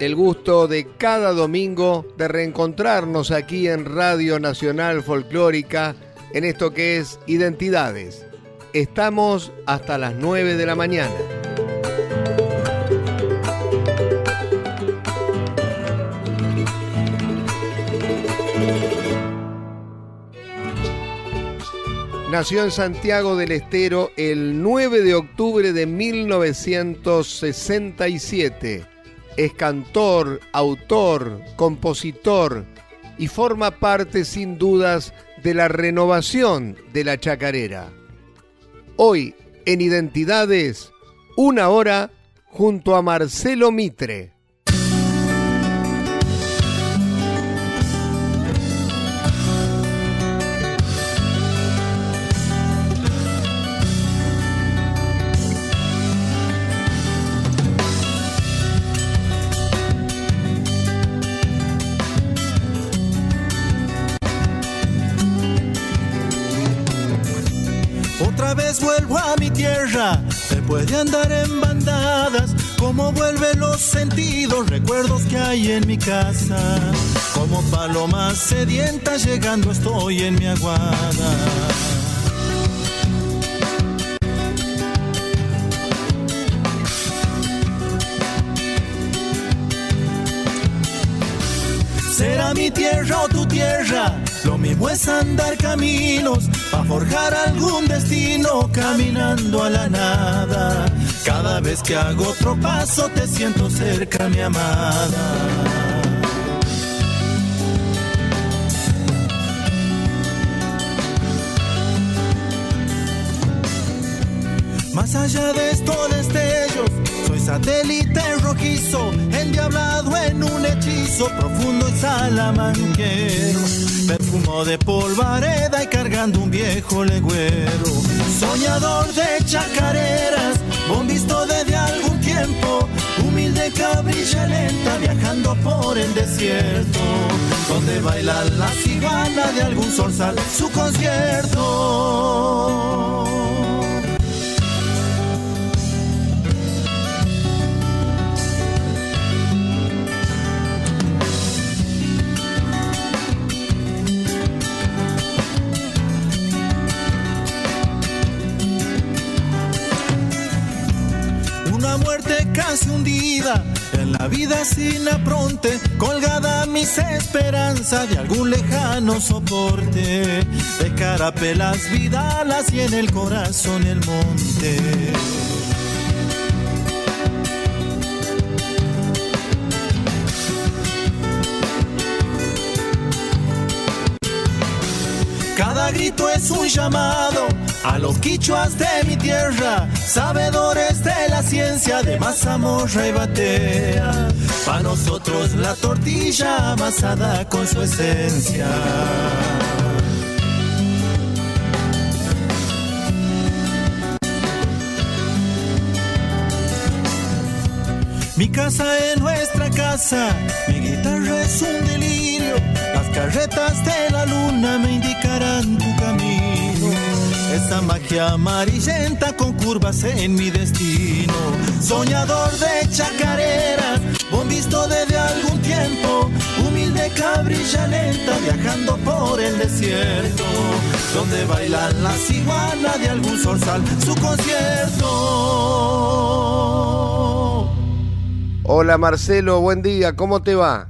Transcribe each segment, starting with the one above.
El gusto de cada domingo de reencontrarnos aquí en Radio Nacional Folclórica en esto que es Identidades. Estamos hasta las 9 de la mañana. Nació en Santiago del Estero el 9 de octubre de 1967 es cantor, autor, compositor y forma parte sin dudas de la renovación de la chacarera. Hoy, en Identidades, una hora junto a Marcelo Mitre. Vuelvo a mi tierra, después de andar en bandadas, como vuelven los sentidos, recuerdos que hay en mi casa, como paloma sedienta llegando estoy en mi aguada. Mi tierra o tu tierra, lo mismo es andar caminos para forjar algún destino caminando a la nada. Cada vez que hago otro paso te siento cerca, mi amada. Más allá de estos destellos, soy satélite rojizo, endiablado en un hechizo profundo y salamanquero perfumo de polvareda y cargando un viejo legüero. Soñador de chacareras, bombisto desde algún tiempo, humilde cabrilla lenta viajando por el desierto, donde baila la cigana de algún zorzal su concierto. La vida sin apronte, colgada mis esperanzas de algún lejano soporte, de carapelas vidalas y en el corazón el monte. Cada grito es un llamado a los quichuas de mi tierra, sabedores de la ciencia de mazamorra y batea. Para nosotros la tortilla amasada con su esencia. Mi casa es nuestra casa, mi guitarra es un delirio, las carretas de la luna me indicarán tu camino. Esa magia amarillenta con curvas en mi destino. Soñador de chacareras, visto desde algún tiempo. Humilde cabrilla lenta viajando por el desierto. Donde bailan las iguanas de algún zorzal su concierto. Hola Marcelo, buen día, ¿cómo te va?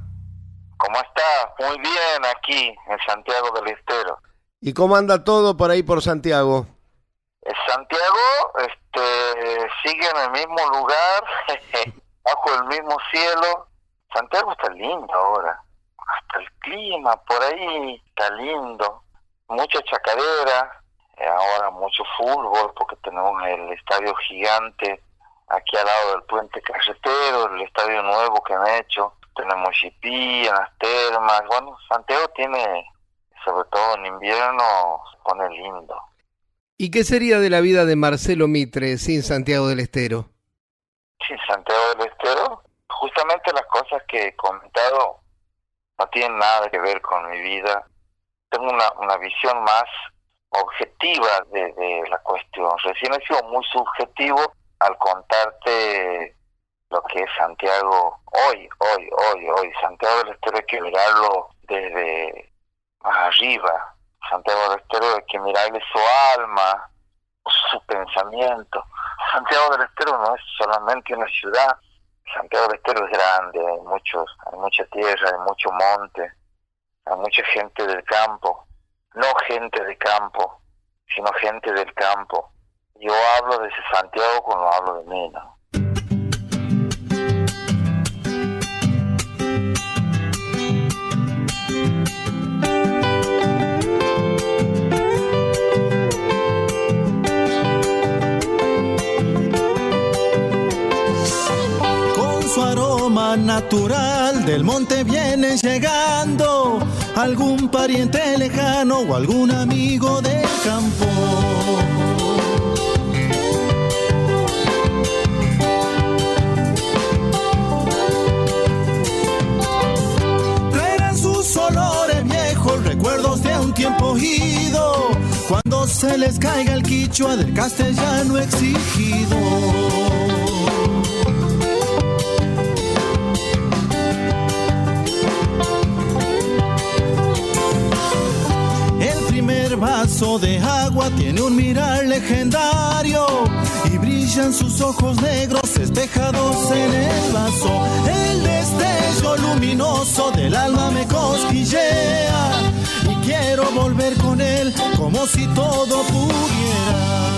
¿Cómo estás? Muy bien aquí en Santiago del Estero. ¿Y cómo anda todo por ahí por Santiago? Santiago este, sigue en el mismo lugar, bajo el mismo cielo. Santiago está lindo ahora. Hasta el clima por ahí está lindo. Mucha chacadera, eh, ahora mucho fútbol porque tenemos el estadio gigante aquí al lado del puente carretero, el estadio nuevo que han hecho, tenemos Chipí, en las termas, bueno, Santiago tiene, sobre todo en invierno, se pone lindo. ¿Y qué sería de la vida de Marcelo Mitre sin Santiago del Estero? Sin Santiago del Estero, justamente las cosas que he comentado no tienen nada que ver con mi vida. Tengo una, una visión más objetiva de, de la cuestión. Recién he sido muy subjetivo al contarte lo que es Santiago hoy, hoy, hoy, hoy. Santiago del Estero hay que mirarlo desde arriba. Santiago del Estero hay que mirarle su alma, su pensamiento. Santiago del Estero no es solamente una ciudad. Santiago del Estero es grande, hay muchos, hay mucha tierra, hay mucho monte, hay mucha gente del campo, no gente de campo, sino gente del campo yo hablo de Santiago cuando hablo de mí, ¿no? Natural del monte viene llegando algún pariente lejano o algún amigo del campo. recuerdos de un tiempo ido, cuando se les caiga el quichua del castellano exigido. Vaso de agua tiene un mirar legendario y brillan sus ojos negros espejados en el vaso. El destello luminoso del alma me cosquillea quiero volver con él como si todo pudiera.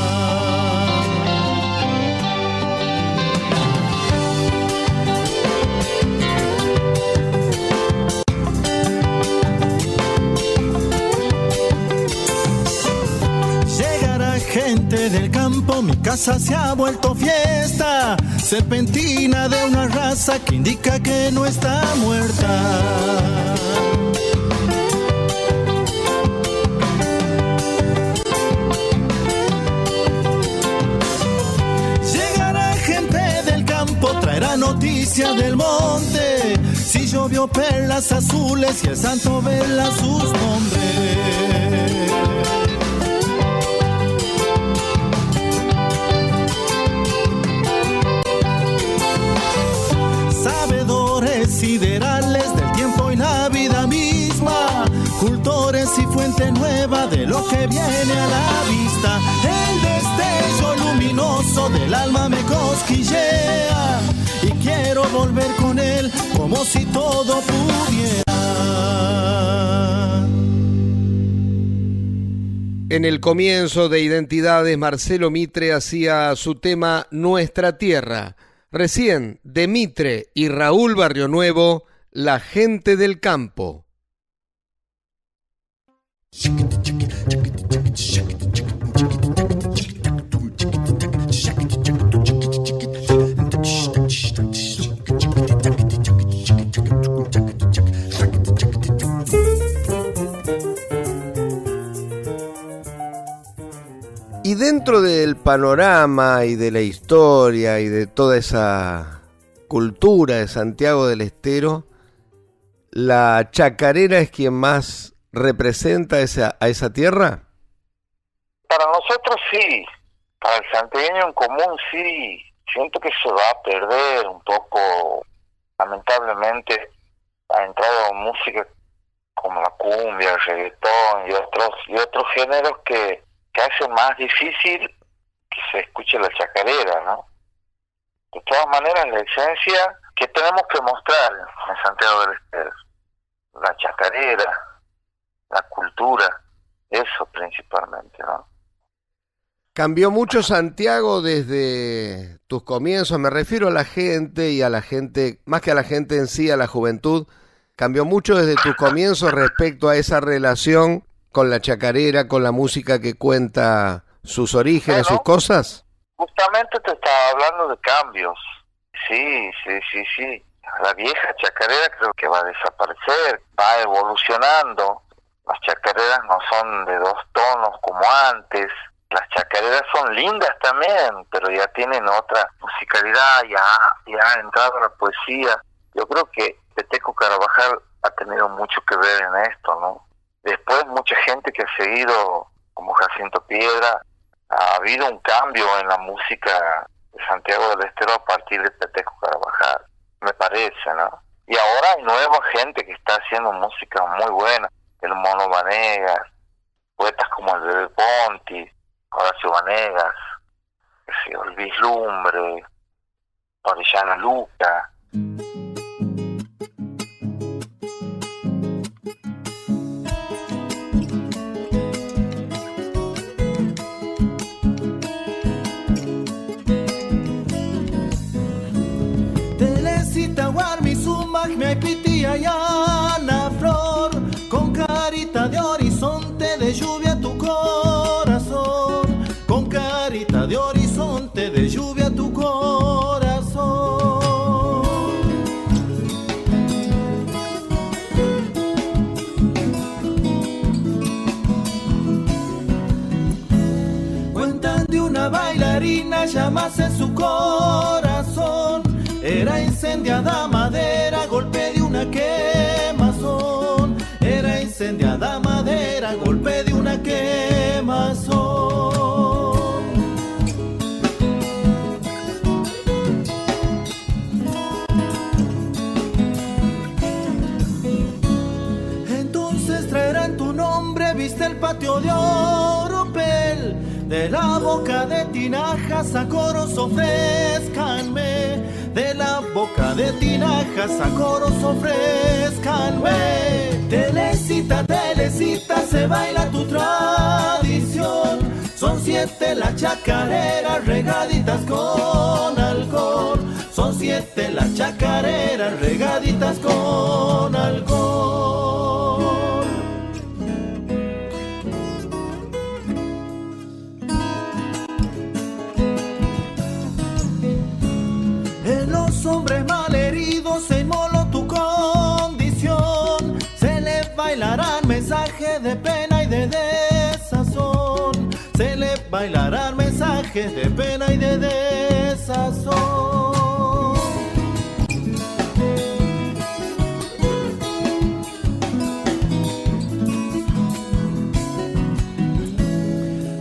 Gente del campo, mi casa se ha vuelto fiesta, serpentina de una raza que indica que no está muerta. traerá noticia del monte. Si llovió perlas azules y el santo vela sus nombres. Siderales del tiempo y la vida misma, cultores y fuente nueva de lo que viene a la vista. El destello luminoso del alma me cosquillea y quiero volver con él como si todo pudiera. En el comienzo de Identidades, Marcelo Mitre hacía su tema Nuestra Tierra. Recién, de Mitre y Raúl Barrio Nuevo, La gente del campo. Y dentro del panorama y de la historia y de toda esa cultura de Santiago del Estero, ¿la chacarera es quien más representa esa, a esa tierra? Para nosotros sí, para el santiagueño en común sí, siento que se va a perder un poco, lamentablemente, ha entrado música como la cumbia, el reggaetón y otros, y otros géneros que que hace más difícil que se escuche la chacarera, ¿no? De todas maneras, la esencia que tenemos que mostrar en Santiago del Estero, la chacarera, la cultura, eso principalmente, ¿no? Cambió mucho Santiago desde tus comienzos, me refiero a la gente y a la gente, más que a la gente en sí, a la juventud, cambió mucho desde tus comienzos respecto a esa relación con la chacarera, con la música que cuenta sus orígenes, sus cosas? Justamente te estaba hablando de cambios. Sí, sí, sí, sí. La vieja chacarera creo que va a desaparecer, va evolucionando. Las chacareras no son de dos tonos como antes. Las chacareras son lindas también, pero ya tienen otra musicalidad, ya, ya ha entrado la poesía. Yo creo que Peteco Carabajal ha tenido mucho que ver en esto, ¿no? Después mucha gente que ha seguido, como Jacinto Piedra, ha habido un cambio en la música de Santiago del Estero a partir de Peteco Carabajal, me parece, ¿no? Y ahora hay nueva gente que está haciendo música muy buena, el Mono Vanegas, poetas como el Bebe Ponti, Horacio Vanegas, el Vislumbre, Orellana Luca. Me pitia yana flor tinajas a ofrezcanme de la boca de tinajas a coros ofrezcanme. Telecita, telecita, se baila tu tradición. Son siete las chacareras regaditas con alcohol. Son siete las chacareras regaditas con alcohol. Hombres malheridos se inmoló tu condición. Se les bailarán mensajes de pena y de desazón. Se les bailarán mensajes de pena y de desazón.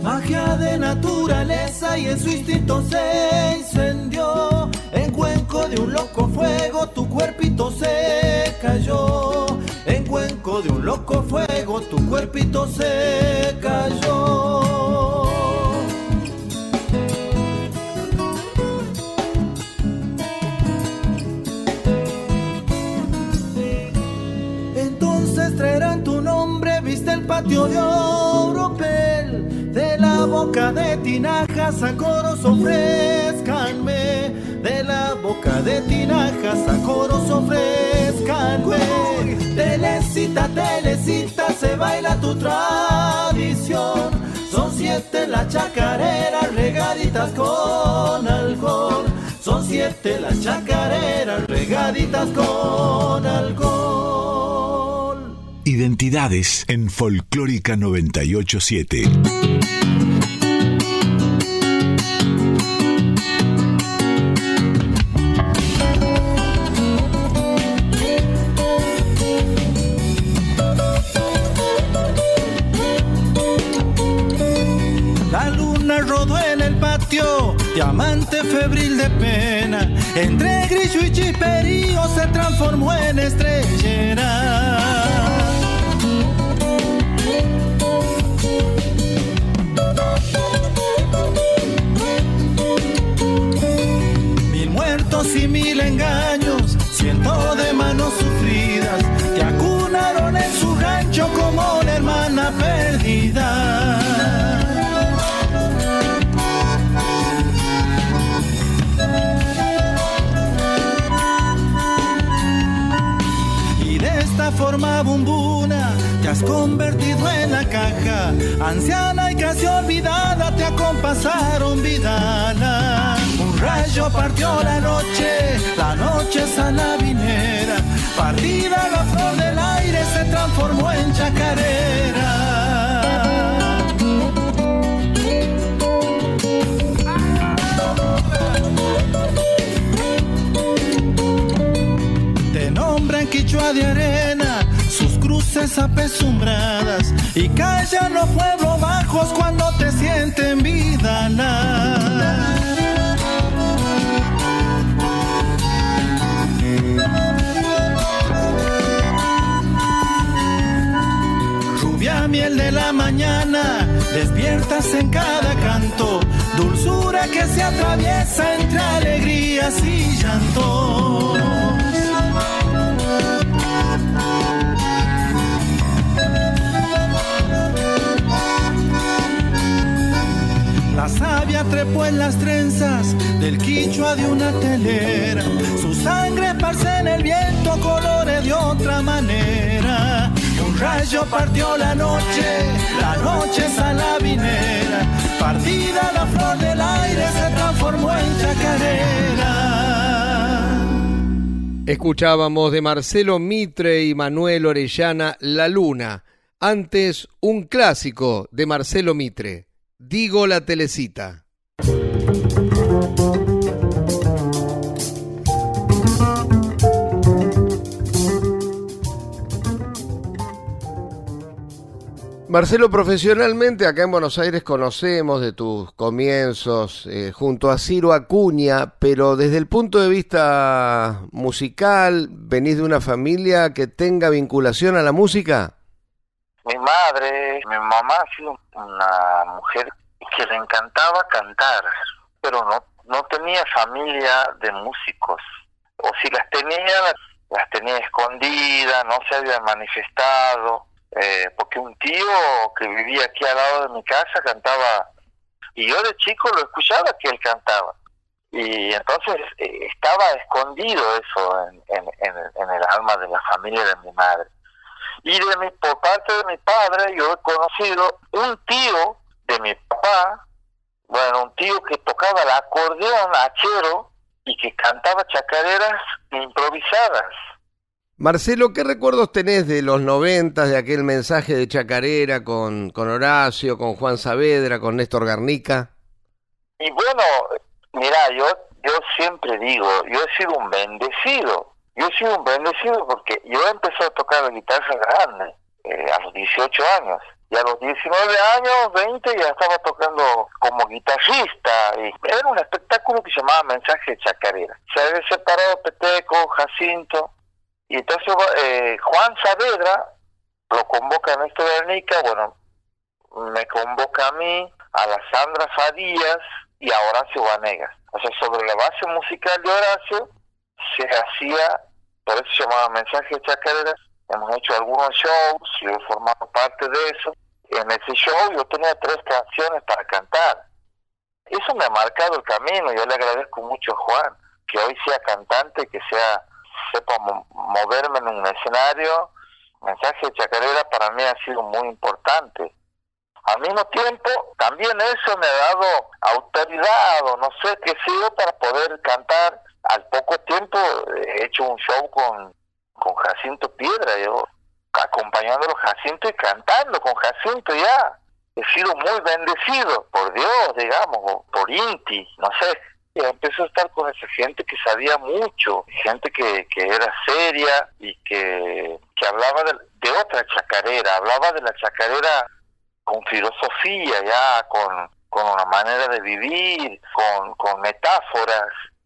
Magia de naturaleza y en su instinto se de un loco fuego tu cuerpito se cayó. En cuenco de un loco fuego tu cuerpito se cayó. Entonces traerán tu nombre, viste el patio de Oropel. De la boca de tinajas a coros la boca de tinajas a coros ofrezcan, güey. Telecita, telecita, se baila tu tradición. Son siete las chacareras regaditas con alcohol. Son siete las chacareras regaditas con alcohol. Identidades en Folclórica 987. En estrellera. Mil muertos y mil engaños, ciento de manos sufridas, que acunaron en su rancho como la hermana perdida. Has convertido en la caja, anciana y casi olvidada, te acompasaron Vidala. Un rayo partió la noche, la noche salabinera. Partida la flor del aire se transformó en chacarera. Te nombran quichua de arena apesumbradas y callan los pueblos bajos cuando te sienten vida. Rubia miel de la mañana, despiertas en cada canto, dulzura que se atraviesa entre alegrías y llantos. La savia trepó en las trenzas del quichua de una telera. Su sangre esparce en el viento colores de otra manera. Un rayo partió la noche, la noche salabinera. Partida la flor del aire se transformó en chacarera. Escuchábamos de Marcelo Mitre y Manuel Orellana La Luna. Antes, un clásico de Marcelo Mitre. Digo la telecita. Marcelo, profesionalmente acá en Buenos Aires conocemos de tus comienzos eh, junto a Ciro Acuña, pero desde el punto de vista musical, ¿venís de una familia que tenga vinculación a la música? Mi madre, mi mamá ha sido una mujer que le encantaba cantar, pero no, no tenía familia de músicos. O si las tenía, las, tenía escondidas, no se habían manifestado. Eh, porque un tío que vivía aquí al lado de mi casa cantaba, y yo de chico lo escuchaba que él cantaba. Y entonces eh, estaba escondido eso en, en, en el alma de la familia de mi madre. Y de mi, por parte de mi padre, yo he conocido un tío de mi papá, bueno, un tío que tocaba el acordeón achero y que cantaba chacareras improvisadas. Marcelo, ¿qué recuerdos tenés de los noventas, de aquel mensaje de chacarera con, con Horacio, con Juan Saavedra, con Néstor Garnica? Y bueno, mira, yo, yo siempre digo, yo he sido un bendecido, yo he sido un bendecido porque yo empecé a tocar la guitarra grande, eh, a los 18 años. Y a los 19 años, 20, ya estaba tocando como guitarrista. Y era un espectáculo que se llamaba Mensaje de Chacarera. Se había separado Peteco, Jacinto. Y entonces eh, Juan Saavedra lo convoca a Néstor Garnica, bueno, me convoca a mí, a la Sandra Fadías y a Horacio Vanegas. O sea, sobre la base musical de Horacio se hacía, por eso se llamaba Mensaje de Chacarera, hemos hecho algunos shows, yo he formado parte de eso. En ese show yo tenía tres canciones para cantar. Eso me ha marcado el camino, yo le agradezco mucho a Juan, que hoy sea cantante, que sea sepa moverme en un escenario. Mensaje de Chacarera para mí ha sido muy importante. Al mismo tiempo, también eso me ha dado autoridad o no sé qué sido para poder cantar. Al poco tiempo he hecho un show con con Jacinto Piedra, yo acompañándolo Jacinto y cantando con Jacinto ya. He sido muy bendecido por Dios, digamos, por Inti, no sé. Y empecé a estar con esa gente que sabía mucho, gente que, que era seria y que, que hablaba de, de otra chacarera, hablaba de la chacarera con filosofía, ya con, con una manera de vivir, con, con metáforas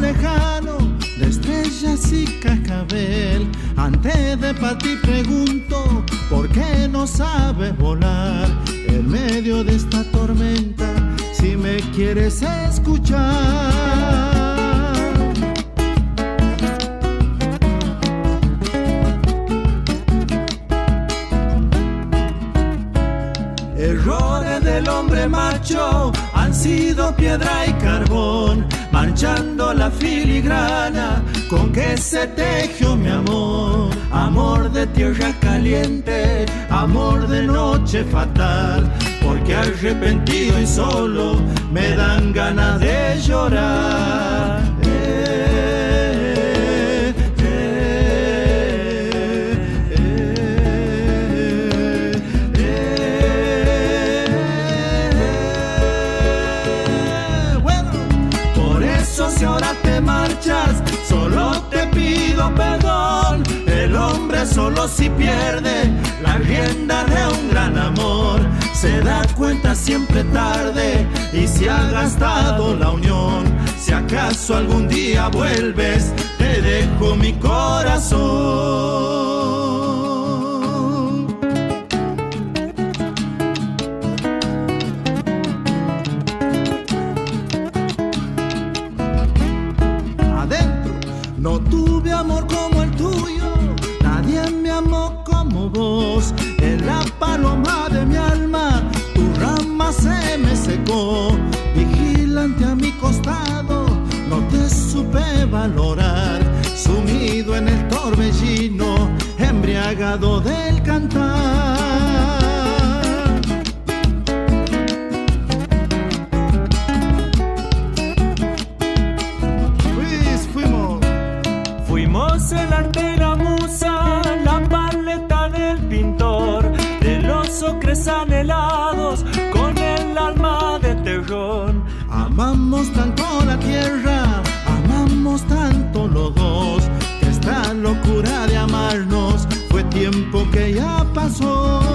lejano de estrellas y cascabel. Antes de partir pregunto, ¿por qué no sabes volar en medio de esta tormenta? Si me quieres escuchar. Errores del hombre macho han sido piedra y carbón, manchando la filigrana con que se tejió mi amor. Amor de tierra caliente, amor de noche fatal, porque arrepentido y solo me dan ganas de llorar. Solo si pierde la rienda de un gran amor. Se da cuenta siempre tarde y se ha gastado la unión. Si acaso algún día vuelves, te dejo mi corazón. Vigilante a mi costado, no te supe valorar, sumido en el torbellino, embriagado del cantar. Los ocres anhelados Amamos tanto la tierra, amamos tanto los dos, esta locura de amarnos fue tiempo que ya pasó.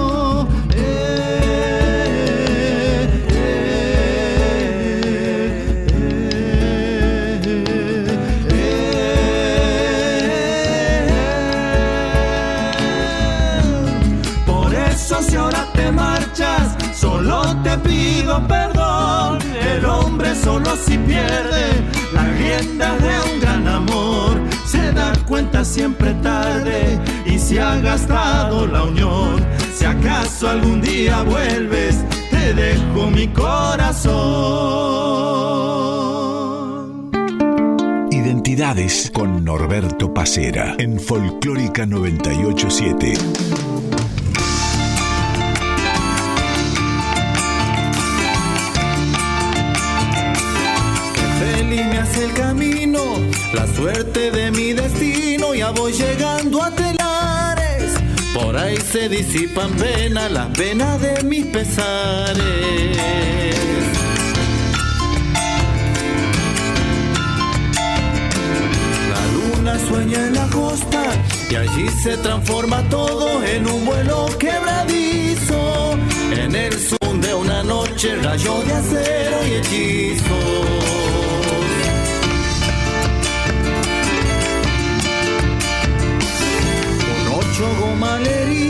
Perdón el hombre solo si pierde la rienda de un gran amor se da cuenta siempre tarde y se ha gastado la unión. Si acaso algún día vuelves, te dejo mi corazón. Identidades con Norberto Pacera en Folclórica 987. Se disipan penas, las penas de mis pesares. La luna sueña en la costa y allí se transforma todo en un vuelo quebradizo. En el zoom de una noche, rayo de acero y hechizo. mal herido,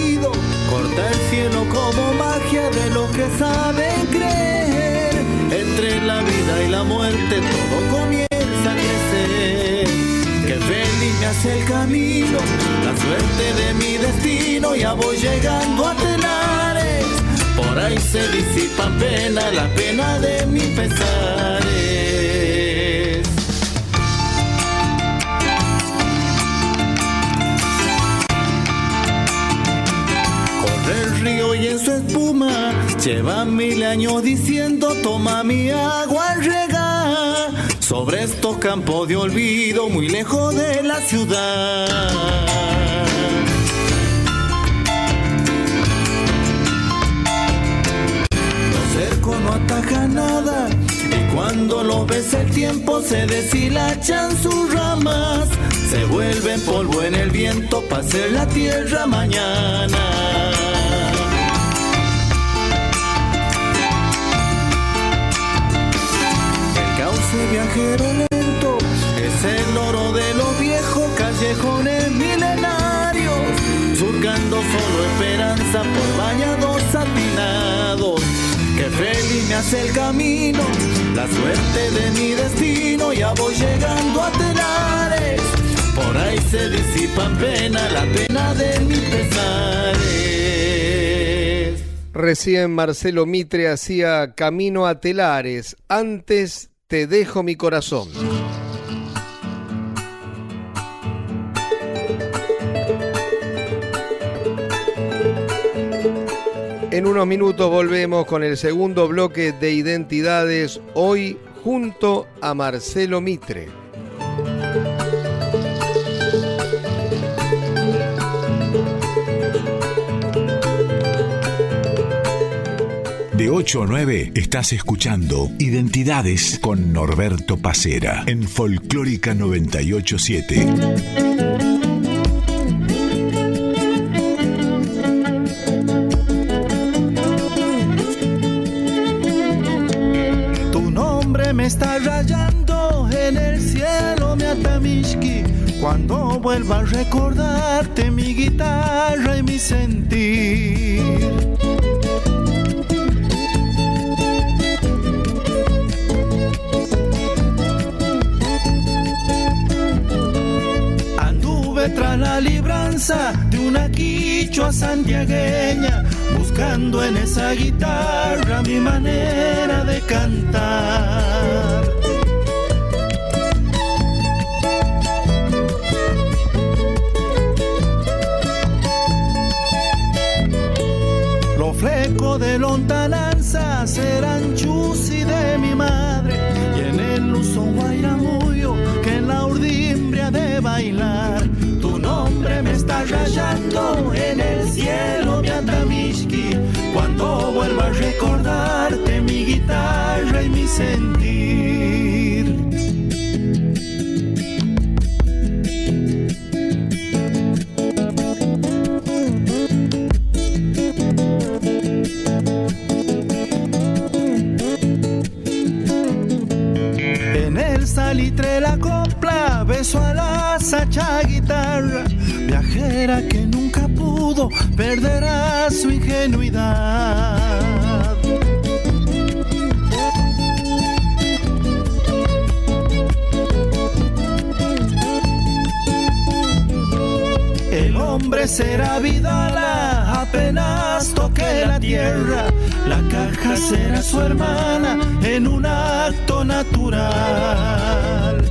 saben creer. Entre la vida y la muerte todo comienza a crecer. Que feliz me hace el camino, la suerte de mi destino, ya voy llegando a telares. Por ahí se disipa pena, la pena de mi pesares. y en su espuma lleva mil años diciendo toma mi agua regar sobre estos campos de olvido muy lejos de la ciudad. Los cerco no ataca nada y cuando lo ves el tiempo se deshilachan sus ramas, se vuelven polvo en el viento para ser la tierra mañana. Viajero lento es el oro de los viejos callejones solo esperanza por bañados satinados. Que feliz me hace el camino, la suerte de mi destino, ya voy llegando a Telares. Por ahí se disipan pena, la pena de mis pesares. Recién Marcelo Mitre hacía Camino a Telares. Antes te dejo mi corazón. En unos minutos volvemos con el segundo bloque de identidades, hoy junto a Marcelo Mitre. De 8 a 9 estás escuchando Identidades con Norberto Pacera en Folclórica 987. Tu nombre me está rayando en el cielo, mi atamishki. Cuando vuelva a recordarte mi guitarra y mi sentir. De una quichua santiagueña, buscando en esa guitarra mi manera de cantar. Los flecos de lontananza serán chusi de mi madre en el cielo mi atamishki cuando vuelva a recordarte mi guitarra y mi sentir será vidala apenas toque la tierra. La caja será su hermana en un acto natural.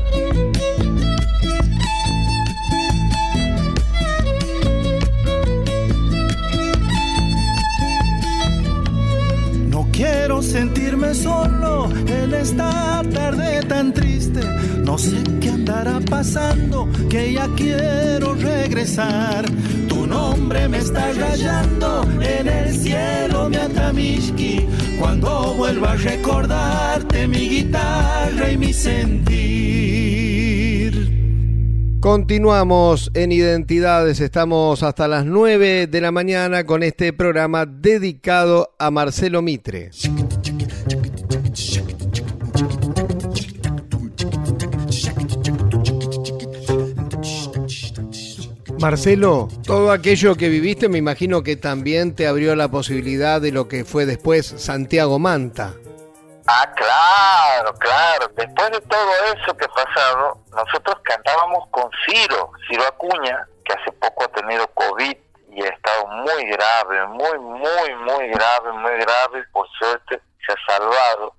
No quiero sentirme solo en esta tarde tan triste. No sé qué andará pasando, que ya quiero regresar. Me está rayando en el cielo, mi atamishki. Cuando vuelva a recordarte mi guitarra y mi sentir. Continuamos en Identidades, estamos hasta las 9 de la mañana con este programa dedicado a Marcelo Mitre. Marcelo, todo aquello que viviste me imagino que también te abrió la posibilidad de lo que fue después Santiago Manta. Ah, claro, claro. Después de todo eso que ha pasado, nosotros cantábamos con Ciro, Ciro Acuña, que hace poco ha tenido COVID y ha estado muy grave, muy, muy, muy grave, muy grave. Por suerte se ha salvado.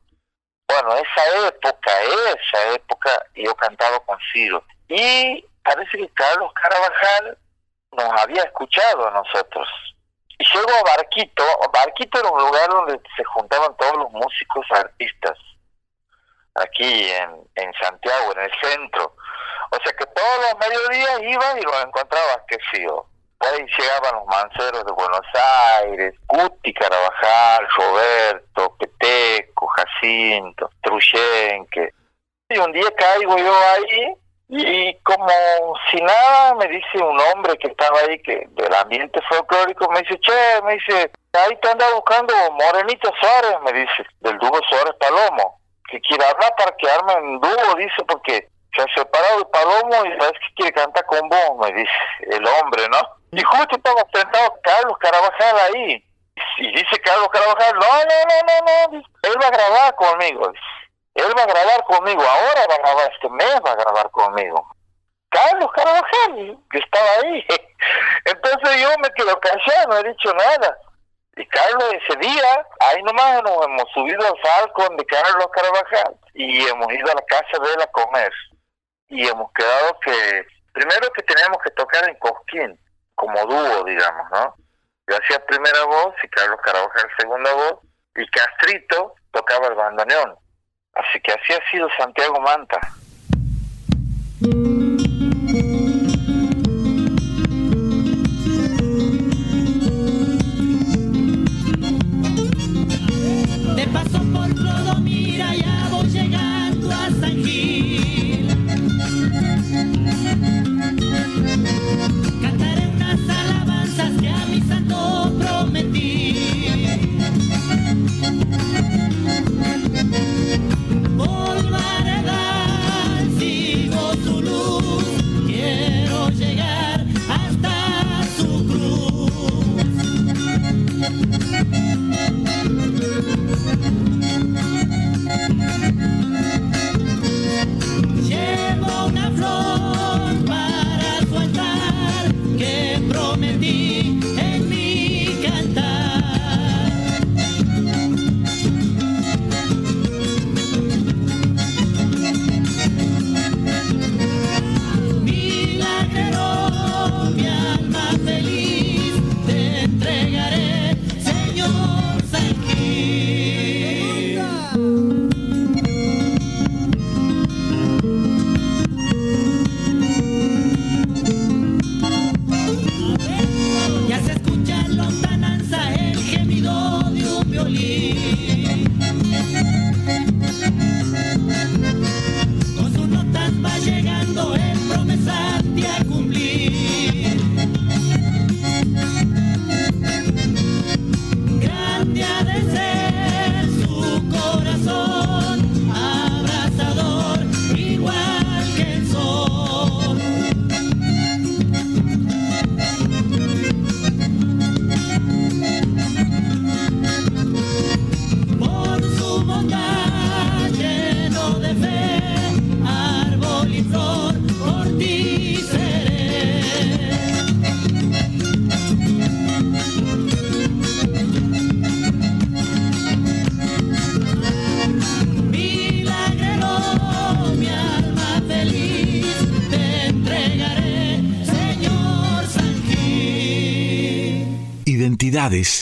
Bueno, esa época, esa época, yo cantaba con Ciro. Y parece que Carlos Carabajal nos había escuchado a nosotros. Y llego a Barquito. Barquito era un lugar donde se juntaban todos los músicos artistas. Aquí en, Santiago, en el centro. O sea que todos los mediodías iba y los encontraba que sí. Ahí llegaban los manceros de Buenos Aires, Guti Carabajal, Roberto, Peteco, Jacinto, Truyenque. Y un día caigo yo ahí y como si nada me dice un hombre que estaba ahí que del ambiente folclórico me dice che me dice ahí te anda buscando Morenito Suárez me dice del dúo Suárez Palomo que quiere hablar para que armen dúo dice porque se ha separado de Palomo y sabes que quiere cantar con vos me dice el hombre no Y justo estaba sentado Carlos Carabajal ahí. Y dice Carlos Carabajal, no, no, no, no, no, él va a grabar conmigo. Él va a grabar conmigo, ahora va a grabar, este mes va a grabar conmigo. Carlos Carabajal, que estaba ahí. Entonces yo me quedo callado, no he dicho nada. Y Carlos ese día, ahí nomás nos hemos subido al Falcon de Carlos Carabajal y hemos ido a la casa de él a comer. Y hemos quedado que, primero que teníamos que tocar en Cosquín, como dúo, digamos, ¿no? Yo hacía primera voz y Carlos Carabajal segunda voz y Castrito tocaba el bandoneón. Que así ha sido Santiago Manta.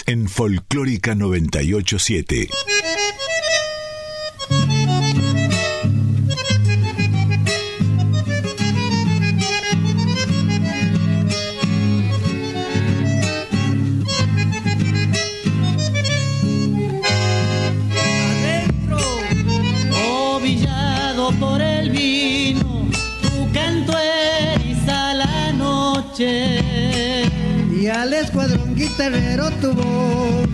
En Folclórica 987. tu voz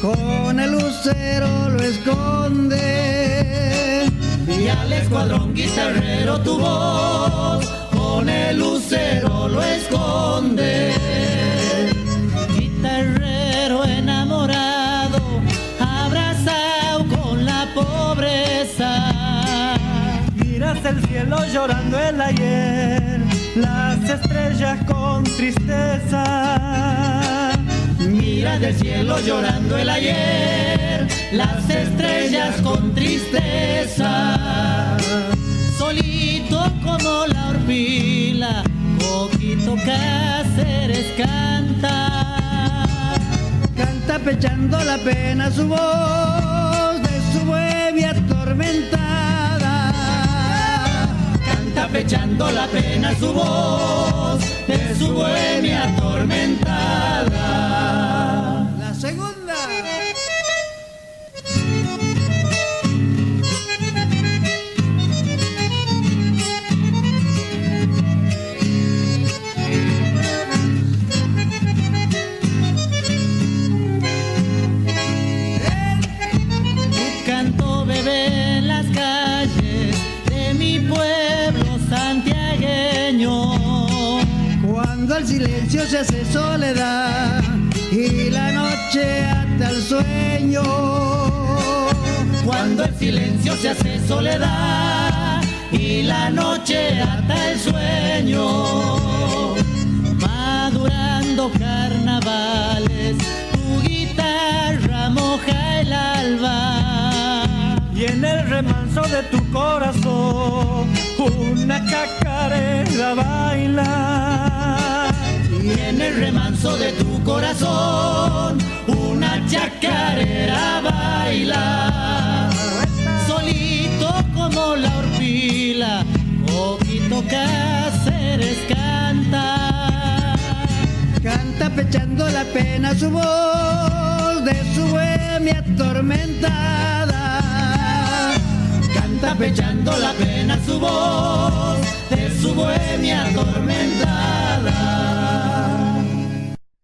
con el lucero lo esconde. Y al escuadrón guitarrero tu voz con el lucero lo esconde. Guitarrero enamorado, abrazado con la pobreza. Miras el cielo llorando el ayer, las estrellas con tristeza mira del cielo llorando el ayer, las estrellas con tristeza, solito como la orpila, coquito Cáceres canta, canta pechando la pena su voz de su hueve atormentada, canta pechando la pena su voz de su bohemia atormentada. El silencio se hace soledad y la noche hasta el sueño. Cuando el silencio se hace soledad y la noche hasta el sueño. Madurando carnavales, tu guitarra moja el alba. Y en el remanso de tu corazón, una chacarera baila. Y en el remanso de tu corazón, una chacarera baila. Solito como la horpila, poquito Cáceres canta. Canta pechando la pena su voz de su bohemia atormentada. Canta pechando la pena su voz de su bohemia atormentada.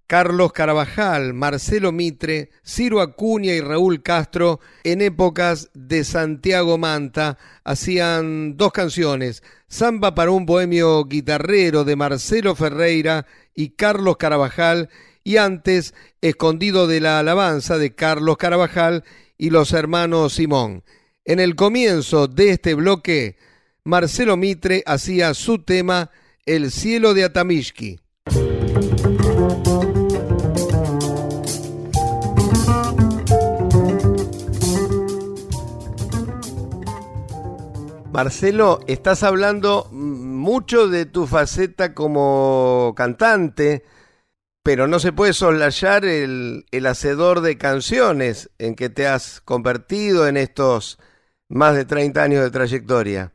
Carlos Carabajal, Marcelo Mitre, Ciro Acuña y Raúl Castro, en épocas de Santiago Manta, hacían dos canciones, Samba para un bohemio guitarrero de Marcelo Ferreira y Carlos Carabajal, y antes Escondido de la Alabanza de Carlos Carabajal y los hermanos Simón. En el comienzo de este bloque, Marcelo Mitre hacía su tema El cielo de Atamishki. Marcelo, estás hablando mucho de tu faceta como cantante, pero no se puede soslayar el, el hacedor de canciones en que te has convertido en estos más de 30 años de trayectoria.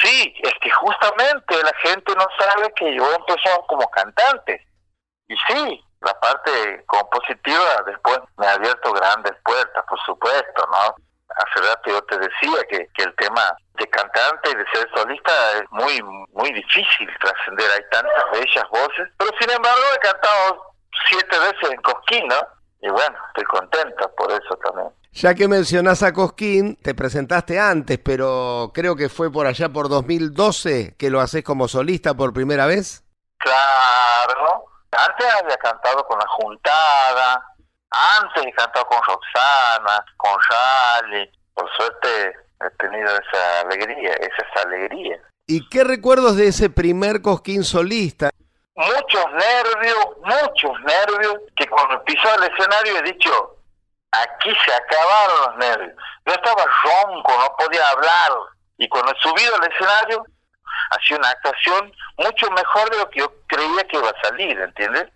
Sí, es que justamente la gente no sabe que yo empecé como cantante. Y sí, la parte compositiva después me ha abierto grandes puertas, por supuesto, ¿no? Hace rato yo te decía que, que el tema de cantante y de ser solista es muy muy difícil trascender, hay tantas bellas voces, pero sin embargo he cantado siete veces en Cosquín, ¿no? Y bueno, estoy contento por eso también. Ya que mencionás a Cosquín, te presentaste antes, pero creo que fue por allá por 2012 que lo haces como solista por primera vez. Claro, antes había cantado con la Juntada, antes he cantado con Roxana, con Rally, por suerte he tenido esa alegría, esa alegría. ¿Y qué recuerdos de ese primer Cosquín solista? Muchos nervios, muchos nervios, que cuando pisó el escenario he dicho, aquí se acabaron los nervios. Yo estaba ronco, no podía hablar, y cuando he subido al escenario, hacía una actuación mucho mejor de lo que yo creía que iba a salir, ¿entiendes?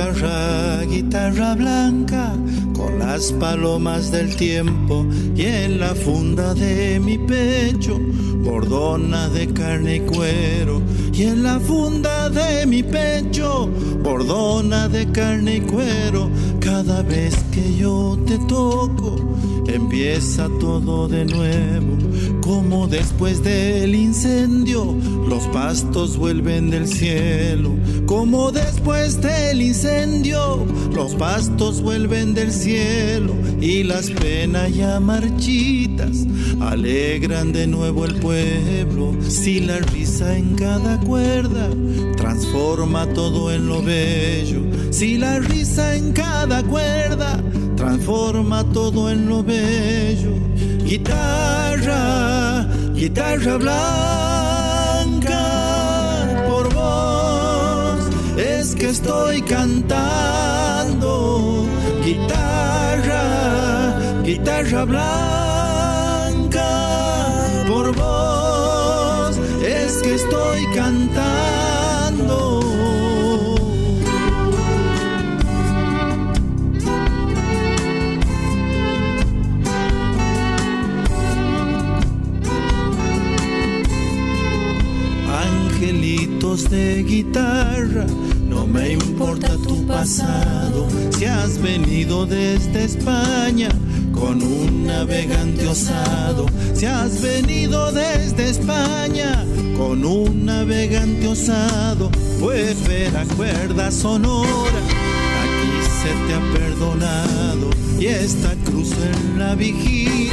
Guitarra, guitarra blanca, con las palomas del tiempo y en la funda de mi pecho, bordona de carne y cuero, y en la funda de mi pecho, bordona de carne y cuero, cada vez que yo te toco, empieza todo de nuevo, como después del incendio, los pastos vuelven del cielo, como después del incendio, los pastos vuelven del cielo y las penas ya marchitas alegran de nuevo el pueblo. Si la risa en cada cuerda transforma todo en lo bello, si la risa en cada cuerda transforma todo en lo bello. Guitarra, guitarra blanca, por vos es que estoy cantando. Guitarra, guitarra blanca, por vos es que estoy cantando. Angelitos de guitarra, no me importa tu pasado, si has venido desde España con un navegante osado, si has venido desde España con un navegante osado, pues ver a cuerda sonora, aquí se te ha perdonado. Y esta cruz en la vigilia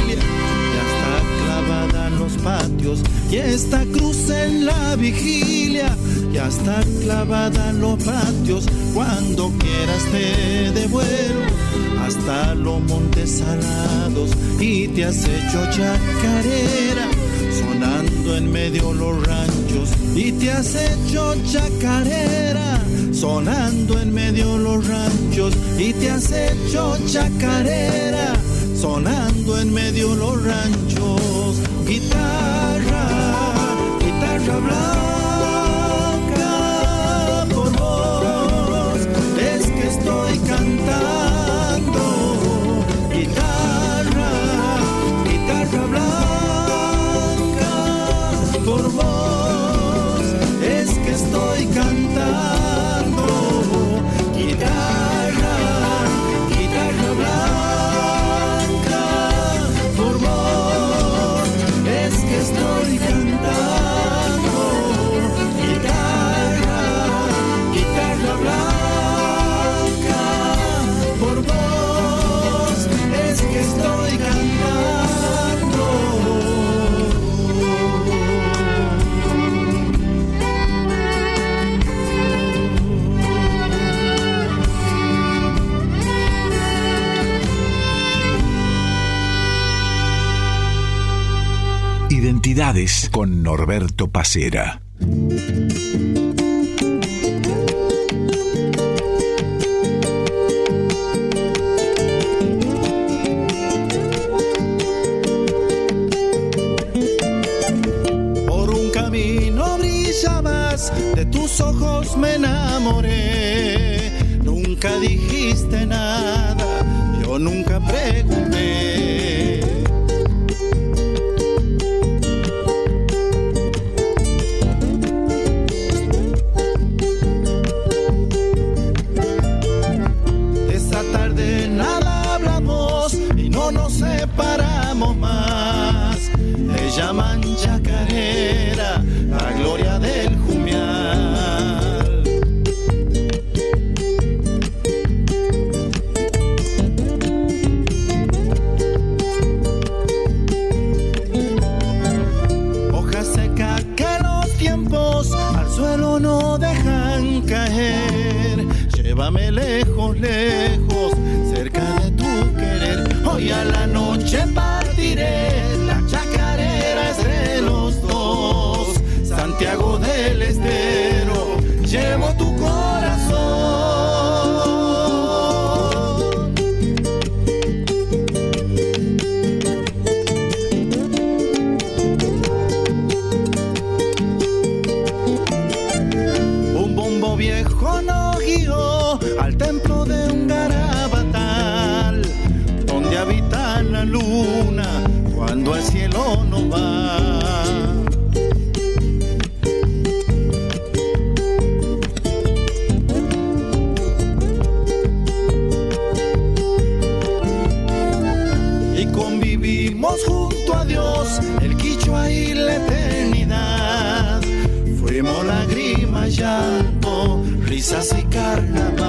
patios y esta cruz en la vigilia ya está clavada en los patios. Cuando quieras te devuelvo hasta los montes salados y te has hecho chacarera sonando en medio los ranchos y te has hecho chacarera sonando en medio los ranchos y te has hecho chacarera sonando en medio los ranchos guitarra guitarra blanca con Norberto Pacera. Por un camino brilla más, de tus ojos me al templo de un garabatal, donde habita la luna cuando el cielo no va. Risas y carnaval.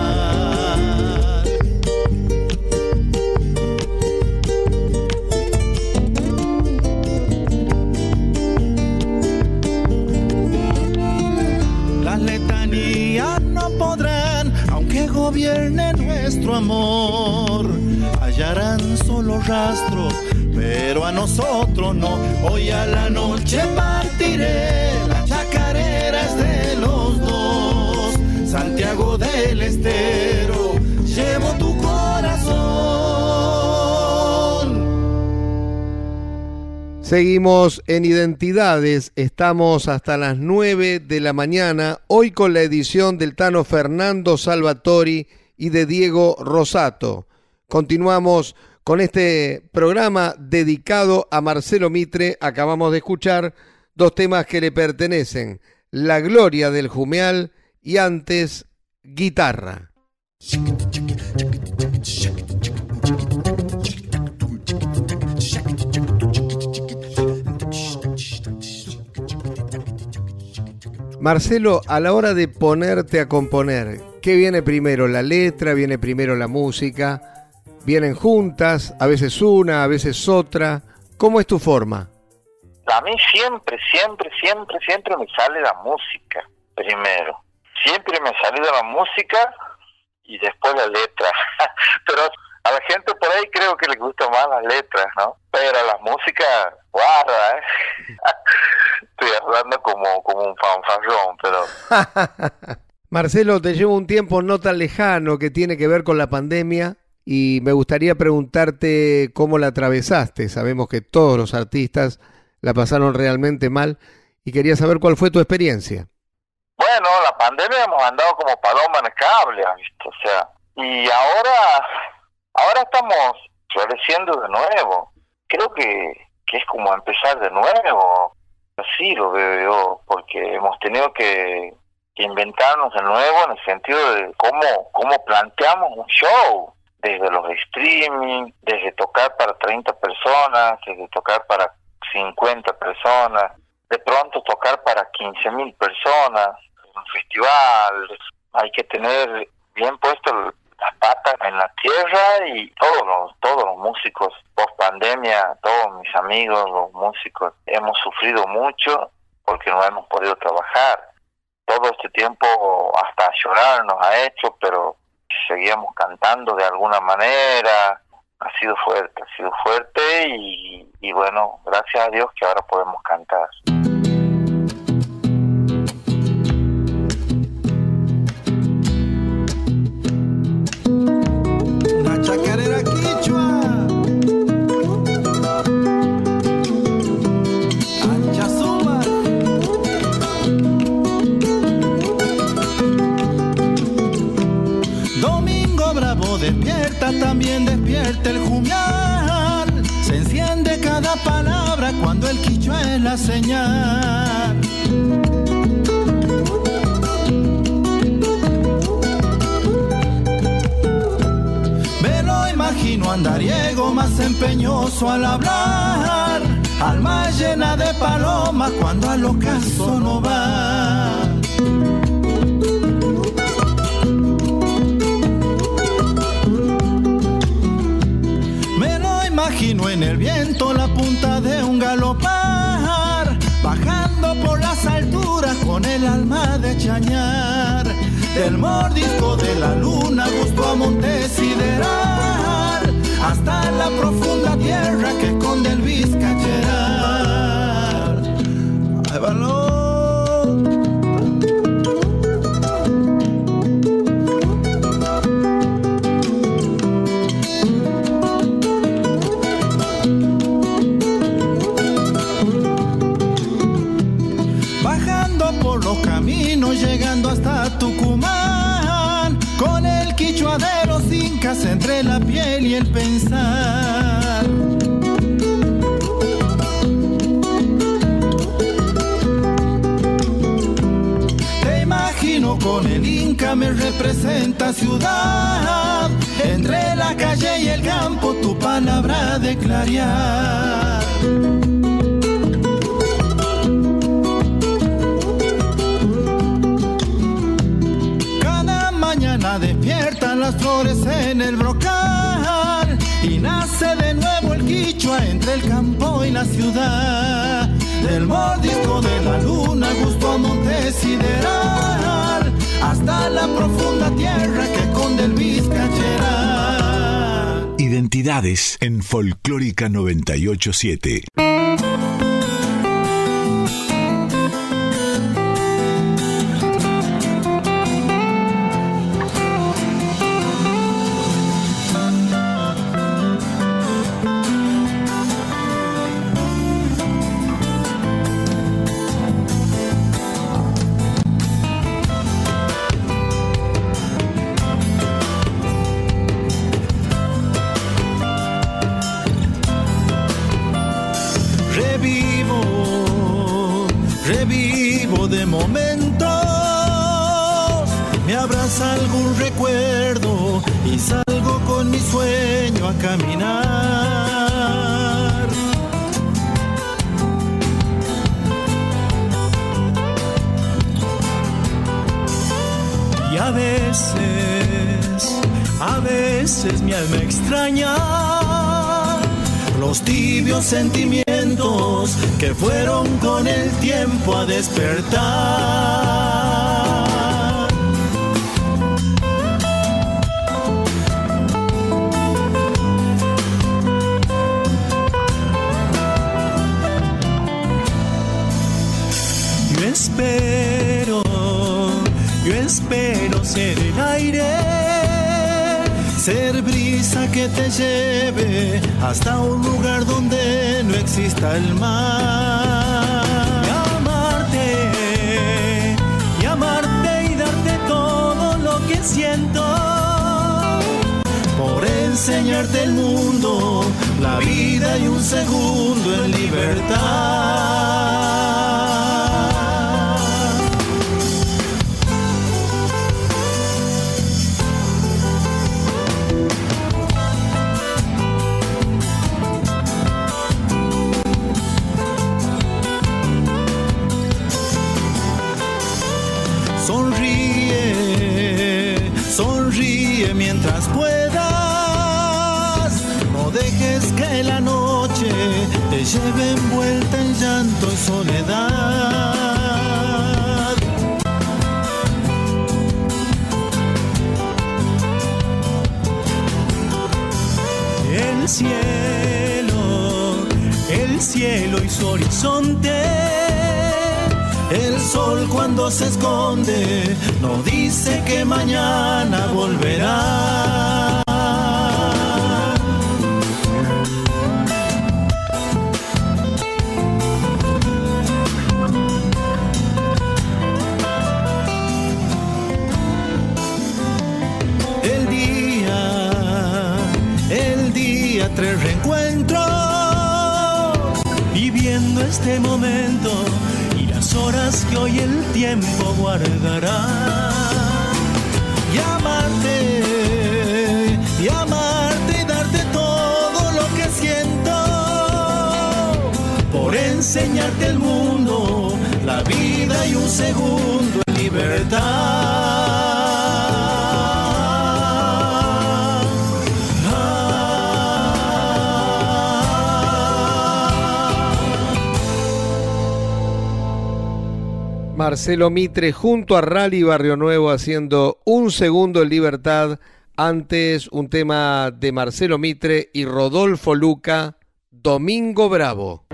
Las letanías no podrán, aunque gobierne nuestro amor, hallarán solo rastros, pero a nosotros no. Hoy a la noche partiré, Seguimos en Identidades, estamos hasta las 9 de la mañana, hoy con la edición del Tano Fernando Salvatori y de Diego Rosato. Continuamos con este programa dedicado a Marcelo Mitre. Acabamos de escuchar dos temas que le pertenecen, La Gloria del Jumeal y antes Guitarra. Marcelo, a la hora de ponerte a componer, ¿Qué viene primero? ¿La letra? ¿Viene primero la música? ¿Vienen juntas? ¿A veces una, a veces otra? ¿Cómo es tu forma? A mí siempre, siempre, siempre, siempre me sale la música primero. Siempre me sale la música y después la letra. Pero a la gente por ahí creo que le gustan más las letras, ¿no? Pero la música, guarda, ¿eh? Estoy hablando como, como un fanfarrón, pero... Marcelo, te llevo un tiempo no tan lejano que tiene que ver con la pandemia y me gustaría preguntarte cómo la atravesaste. Sabemos que todos los artistas la pasaron realmente mal y quería saber cuál fue tu experiencia. Bueno, la pandemia hemos andado como paloma en el cable, visto? O sea, y ahora, ahora estamos floreciendo de nuevo. Creo que, que es como empezar de nuevo. Así lo veo yo, porque hemos tenido que inventarnos de nuevo en el sentido de cómo, cómo planteamos un show, desde los streaming, desde tocar para 30 personas, desde tocar para 50 personas, de pronto tocar para 15 mil personas, en un festival, hay que tener bien puesto las patas en la tierra y todos los, todos los músicos post pandemia, todos mis amigos, los músicos, hemos sufrido mucho porque no hemos podido trabajar todo este tiempo hasta llorar nos ha hecho, pero seguíamos cantando de alguna manera. Ha sido fuerte, ha sido fuerte y, y bueno, gracias a Dios que ahora podemos cantar. Señal. Me lo imagino andariego más empeñoso al hablar. Alma llena de palomas cuando al ocaso no va. imagino en el viento la punta de un galopar, alturas con el alma de chañar, del mordisco de la luna justo a monte sideral, hasta la profunda tierra que entre la piel y el pensar. Te imagino con el inca me representa ciudad, entre la calle y el campo tu palabra de. Quichua entre el campo y la ciudad. Del mordisco de la luna gusto a monte sideral hasta la profunda tierra que esconde el vizcacheral. Identidades en Folclórica 987. Yo espero, yo espero ser el aire ser brisa que te lleve hasta un lugar donde no exista el mar. Y amarte, y amarte y darte todo lo que siento. Por enseñarte el mundo, la vida y un segundo en libertad. Lleve envuelta en llanto y soledad. El cielo, el cielo y su horizonte el sol cuando se esconde no dice que mañana volverá. Este momento horas que hoy el tiempo guardará. Y amarte, y amarte y darte todo lo que siento. Por enseñarte el mundo, la vida y un segundo en libertad. Marcelo Mitre junto a Rally Barrio Nuevo haciendo un segundo en libertad. Antes un tema de Marcelo Mitre y Rodolfo Luca, Domingo Bravo.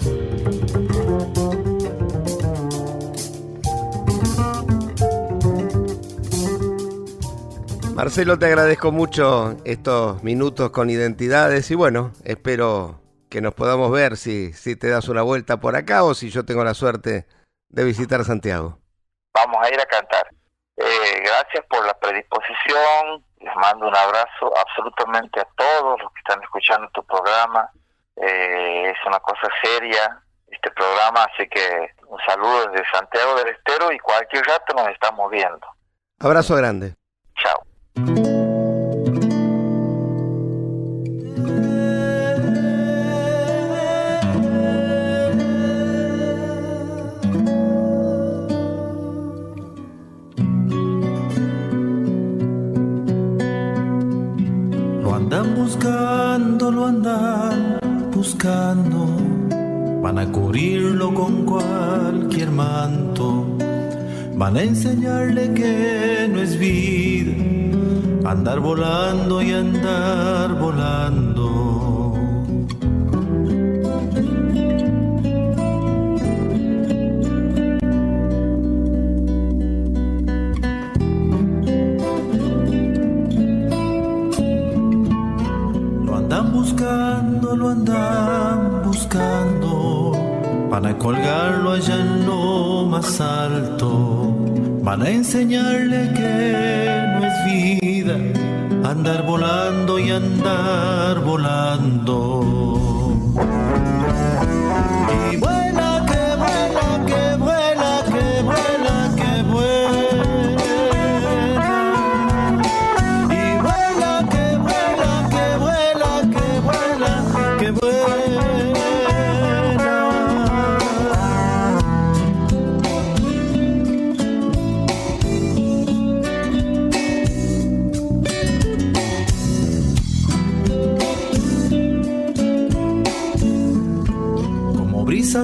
Marcelo, te agradezco mucho estos minutos con identidades y bueno, espero que nos podamos ver si, si te das una vuelta por acá o si yo tengo la suerte de visitar Santiago. Vamos a ir a cantar. Eh, gracias por la predisposición. Les mando un abrazo absolutamente a todos los que están escuchando tu programa. Eh, es una cosa seria este programa, así que un saludo desde Santiago del Estero y cualquier rato nos estamos viendo. Abrazo grande. Chao. Buscando, lo andan buscando. Van a cubrirlo con cualquier manto. Van a enseñarle que no es vida andar volando y andar volando. Buscando, lo andan buscando. Van a colgarlo allá en lo más alto. Van a enseñarle que no es vida andar volando y andar volando.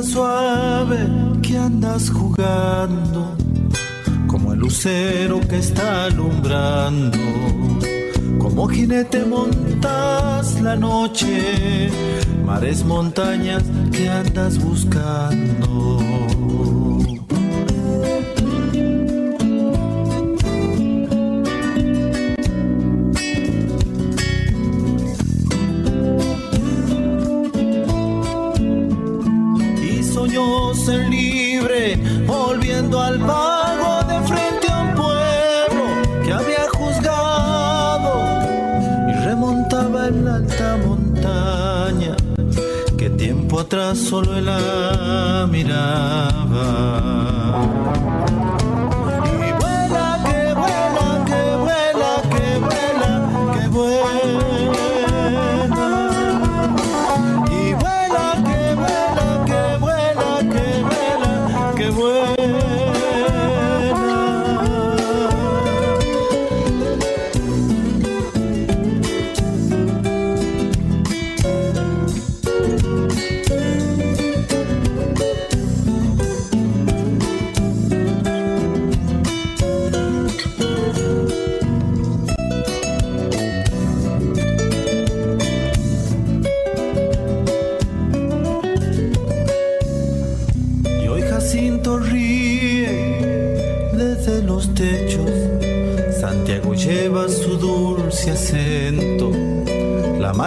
Suave que andas jugando, como el lucero que está alumbrando. Como jinete montas la noche, mares, montañas que andas buscando. Que tiempo atrás solo él la miraba.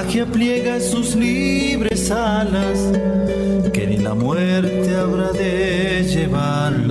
Magia pliega sus libres alas, que ni la muerte habrá de llevarla.